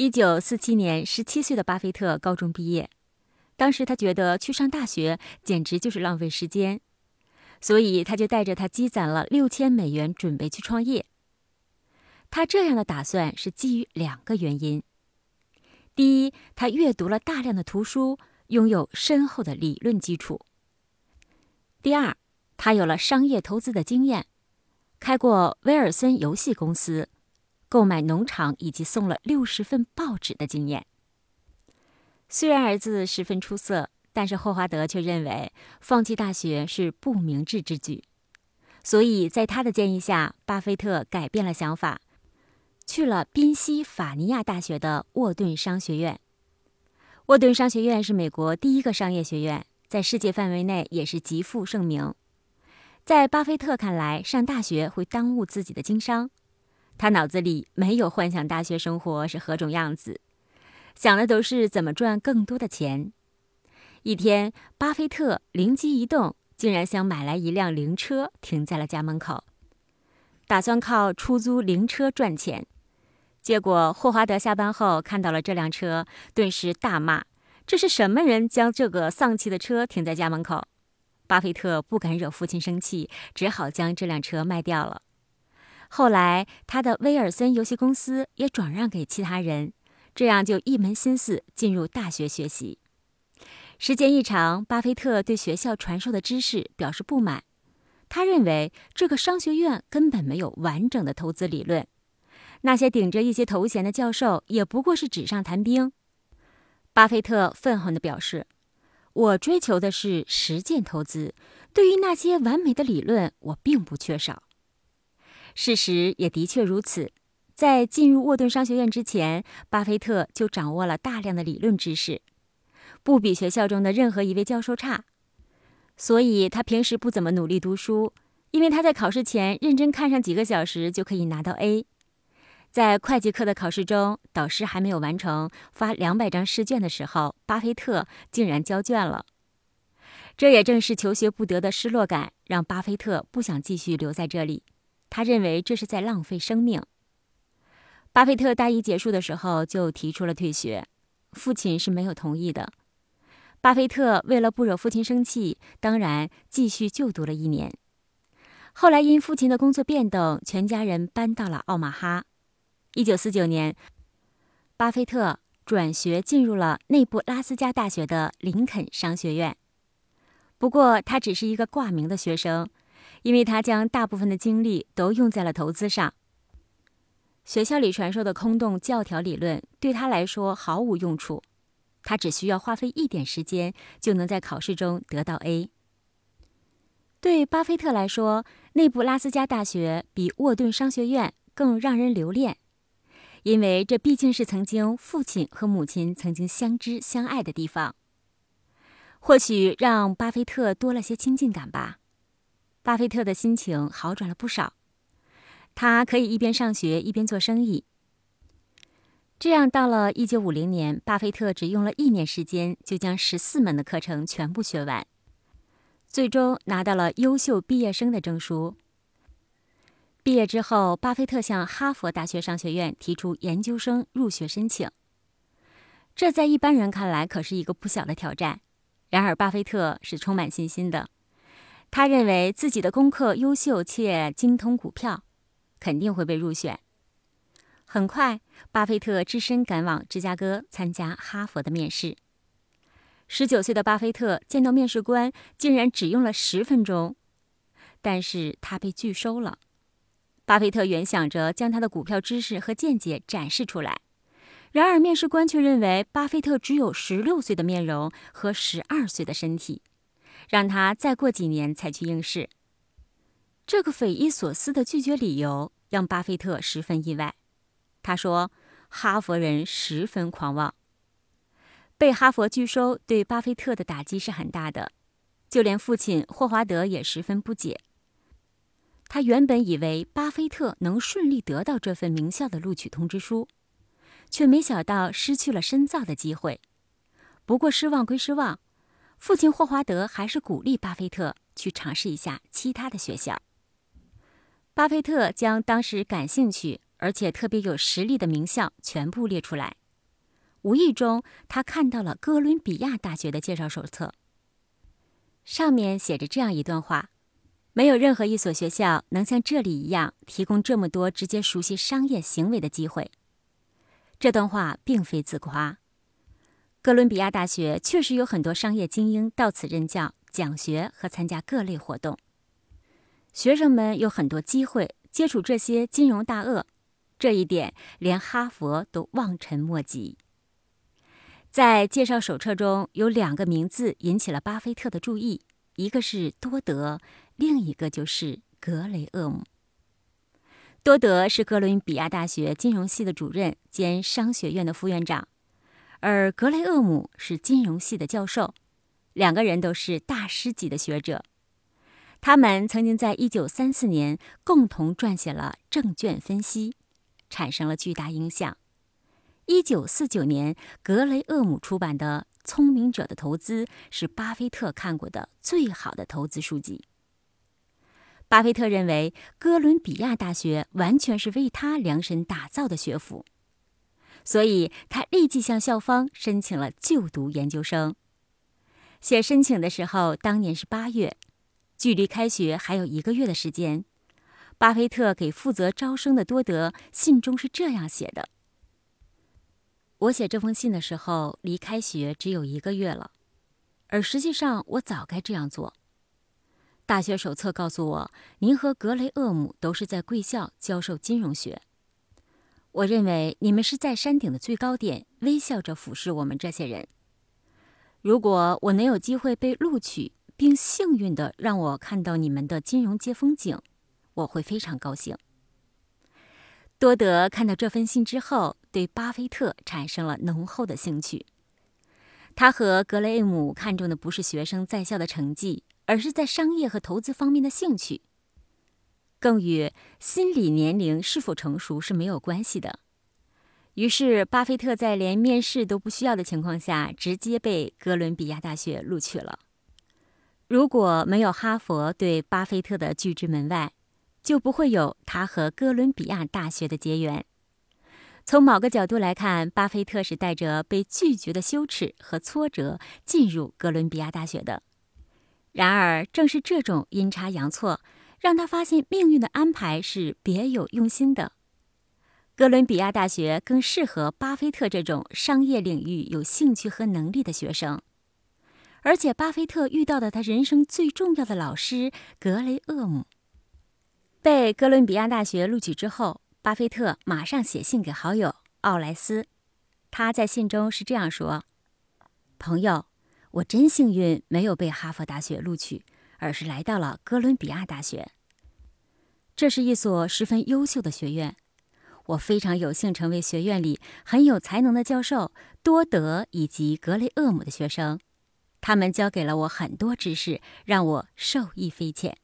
一九四七年，十七岁的巴菲特高中毕业，当时他觉得去上大学简直就是浪费时间，所以他就带着他积攒了六千美元准备去创业。他这样的打算是基于两个原因：第一，他阅读了大量的图书，拥有深厚的理论基础；第二，他有了商业投资的经验，开过威尔森游戏公司。购买农场以及送了六十份报纸的经验。虽然儿子十分出色，但是霍华德却认为放弃大学是不明智之举。所以在他的建议下，巴菲特改变了想法，去了宾夕法尼亚大学的沃顿商学院。沃顿商学院是美国第一个商业学院，在世界范围内也是极负盛名。在巴菲特看来，上大学会耽误自己的经商。他脑子里没有幻想大学生活是何种样子，想的都是怎么赚更多的钱。一天，巴菲特灵机一动，竟然想买来一辆灵车，停在了家门口，打算靠出租灵车赚钱。结果，霍华德下班后看到了这辆车，顿时大骂：“这是什么人将这个丧气的车停在家门口？”巴菲特不敢惹父亲生气，只好将这辆车卖掉了。后来，他的威尔森游戏公司也转让给其他人，这样就一门心思进入大学学习。时间一长，巴菲特对学校传授的知识表示不满，他认为这个商学院根本没有完整的投资理论，那些顶着一些头衔的教授也不过是纸上谈兵。巴菲特愤恨地表示：“我追求的是实践投资，对于那些完美的理论，我并不缺少。”事实也的确如此，在进入沃顿商学院之前，巴菲特就掌握了大量的理论知识，不比学校中的任何一位教授差。所以他平时不怎么努力读书，因为他在考试前认真看上几个小时就可以拿到 A。在会计课的考试中，导师还没有完成发两百张试卷的时候，巴菲特竟然交卷了。这也正是求学不得的失落感，让巴菲特不想继续留在这里。他认为这是在浪费生命。巴菲特大一结束的时候就提出了退学，父亲是没有同意的。巴菲特为了不惹父亲生气，当然继续就读了一年。后来因父亲的工作变动，全家人搬到了奥马哈。一九四九年，巴菲特转学进入了内布拉斯加大学的林肯商学院。不过他只是一个挂名的学生。因为他将大部分的精力都用在了投资上，学校里传授的空洞教条理论对他来说毫无用处，他只需要花费一点时间就能在考试中得到 A。对巴菲特来说，内布拉斯加大学比沃顿商学院更让人留恋，因为这毕竟是曾经父亲和母亲曾经相知相爱的地方，或许让巴菲特多了些亲近感吧。巴菲特的心情好转了不少，他可以一边上学一边做生意。这样，到了一九五零年，巴菲特只用了一年时间就将十四门的课程全部学完，最终拿到了优秀毕业生的证书。毕业之后，巴菲特向哈佛大学商学院提出研究生入学申请，这在一般人看来可是一个不小的挑战。然而，巴菲特是充满信心的。他认为自己的功课优秀且精通股票，肯定会被入选。很快，巴菲特只身赶往芝加哥参加哈佛的面试。十九岁的巴菲特见到面试官，竟然只用了十分钟，但是他被拒收了。巴菲特原想着将他的股票知识和见解展示出来，然而面试官却认为巴菲特只有十六岁的面容和十二岁的身体。让他再过几年才去应试。这个匪夷所思的拒绝理由让巴菲特十分意外。他说：“哈佛人十分狂妄。”被哈佛拒收对巴菲特的打击是很大的，就连父亲霍华德也十分不解。他原本以为巴菲特能顺利得到这份名校的录取通知书，却没想到失去了深造的机会。不过失望归失望。父亲霍华德还是鼓励巴菲特去尝试一下其他的学校。巴菲特将当时感兴趣而且特别有实力的名校全部列出来，无意中他看到了哥伦比亚大学的介绍手册，上面写着这样一段话：没有任何一所学校能像这里一样提供这么多直接熟悉商业行为的机会。这段话并非自夸，哥伦比亚大学确实有很多商业精英到此任教、讲学和参加各类活动，学生们有很多机会接触这些金融大鳄。这一点连哈佛都望尘莫及。在介绍手册中有两个名字引起了巴菲特的注意，一个是多德，另一个就是格雷厄姆。多德是哥伦比亚大学金融系的主任兼商学院的副院长，而格雷厄姆是金融系的教授，两个人都是大师级的学者。他们曾经在一九三四年共同撰写了《证券分析》。产生了巨大影响。一九四九年，格雷厄姆出版的《聪明者的投资》是巴菲特看过的最好的投资书籍。巴菲特认为，哥伦比亚大学完全是为他量身打造的学府，所以他立即向校方申请了就读研究生。写申请的时候，当年是八月，距离开学还有一个月的时间。巴菲特给负责招生的多德信中是这样写的：“我写这封信的时候，离开学只有一个月了，而实际上我早该这样做。大学手册告诉我，您和格雷厄姆都是在贵校教授金融学。我认为你们是在山顶的最高点，微笑着俯视我们这些人。如果我能有机会被录取，并幸运的让我看到你们的金融街风景。”我会非常高兴。多德看到这封信之后，对巴菲特产生了浓厚的兴趣。他和格雷厄姆看重的不是学生在校的成绩，而是在商业和投资方面的兴趣，更与心理年龄是否成熟是没有关系的。于是，巴菲特在连面试都不需要的情况下，直接被哥伦比亚大学录取了。如果没有哈佛对巴菲特的拒之门外，就不会有他和哥伦比亚大学的结缘。从某个角度来看，巴菲特是带着被拒绝的羞耻和挫折进入哥伦比亚大学的。然而，正是这种阴差阳错，让他发现命运的安排是别有用心的。哥伦比亚大学更适合巴菲特这种商业领域有兴趣和能力的学生，而且巴菲特遇到的他人生最重要的老师格雷厄姆。被哥伦比亚大学录取之后，巴菲特马上写信给好友奥莱斯。他在信中是这样说：“朋友，我真幸运，没有被哈佛大学录取，而是来到了哥伦比亚大学。这是一所十分优秀的学院，我非常有幸成为学院里很有才能的教授多德以及格雷厄姆的学生。他们教给了我很多知识，让我受益匪浅。”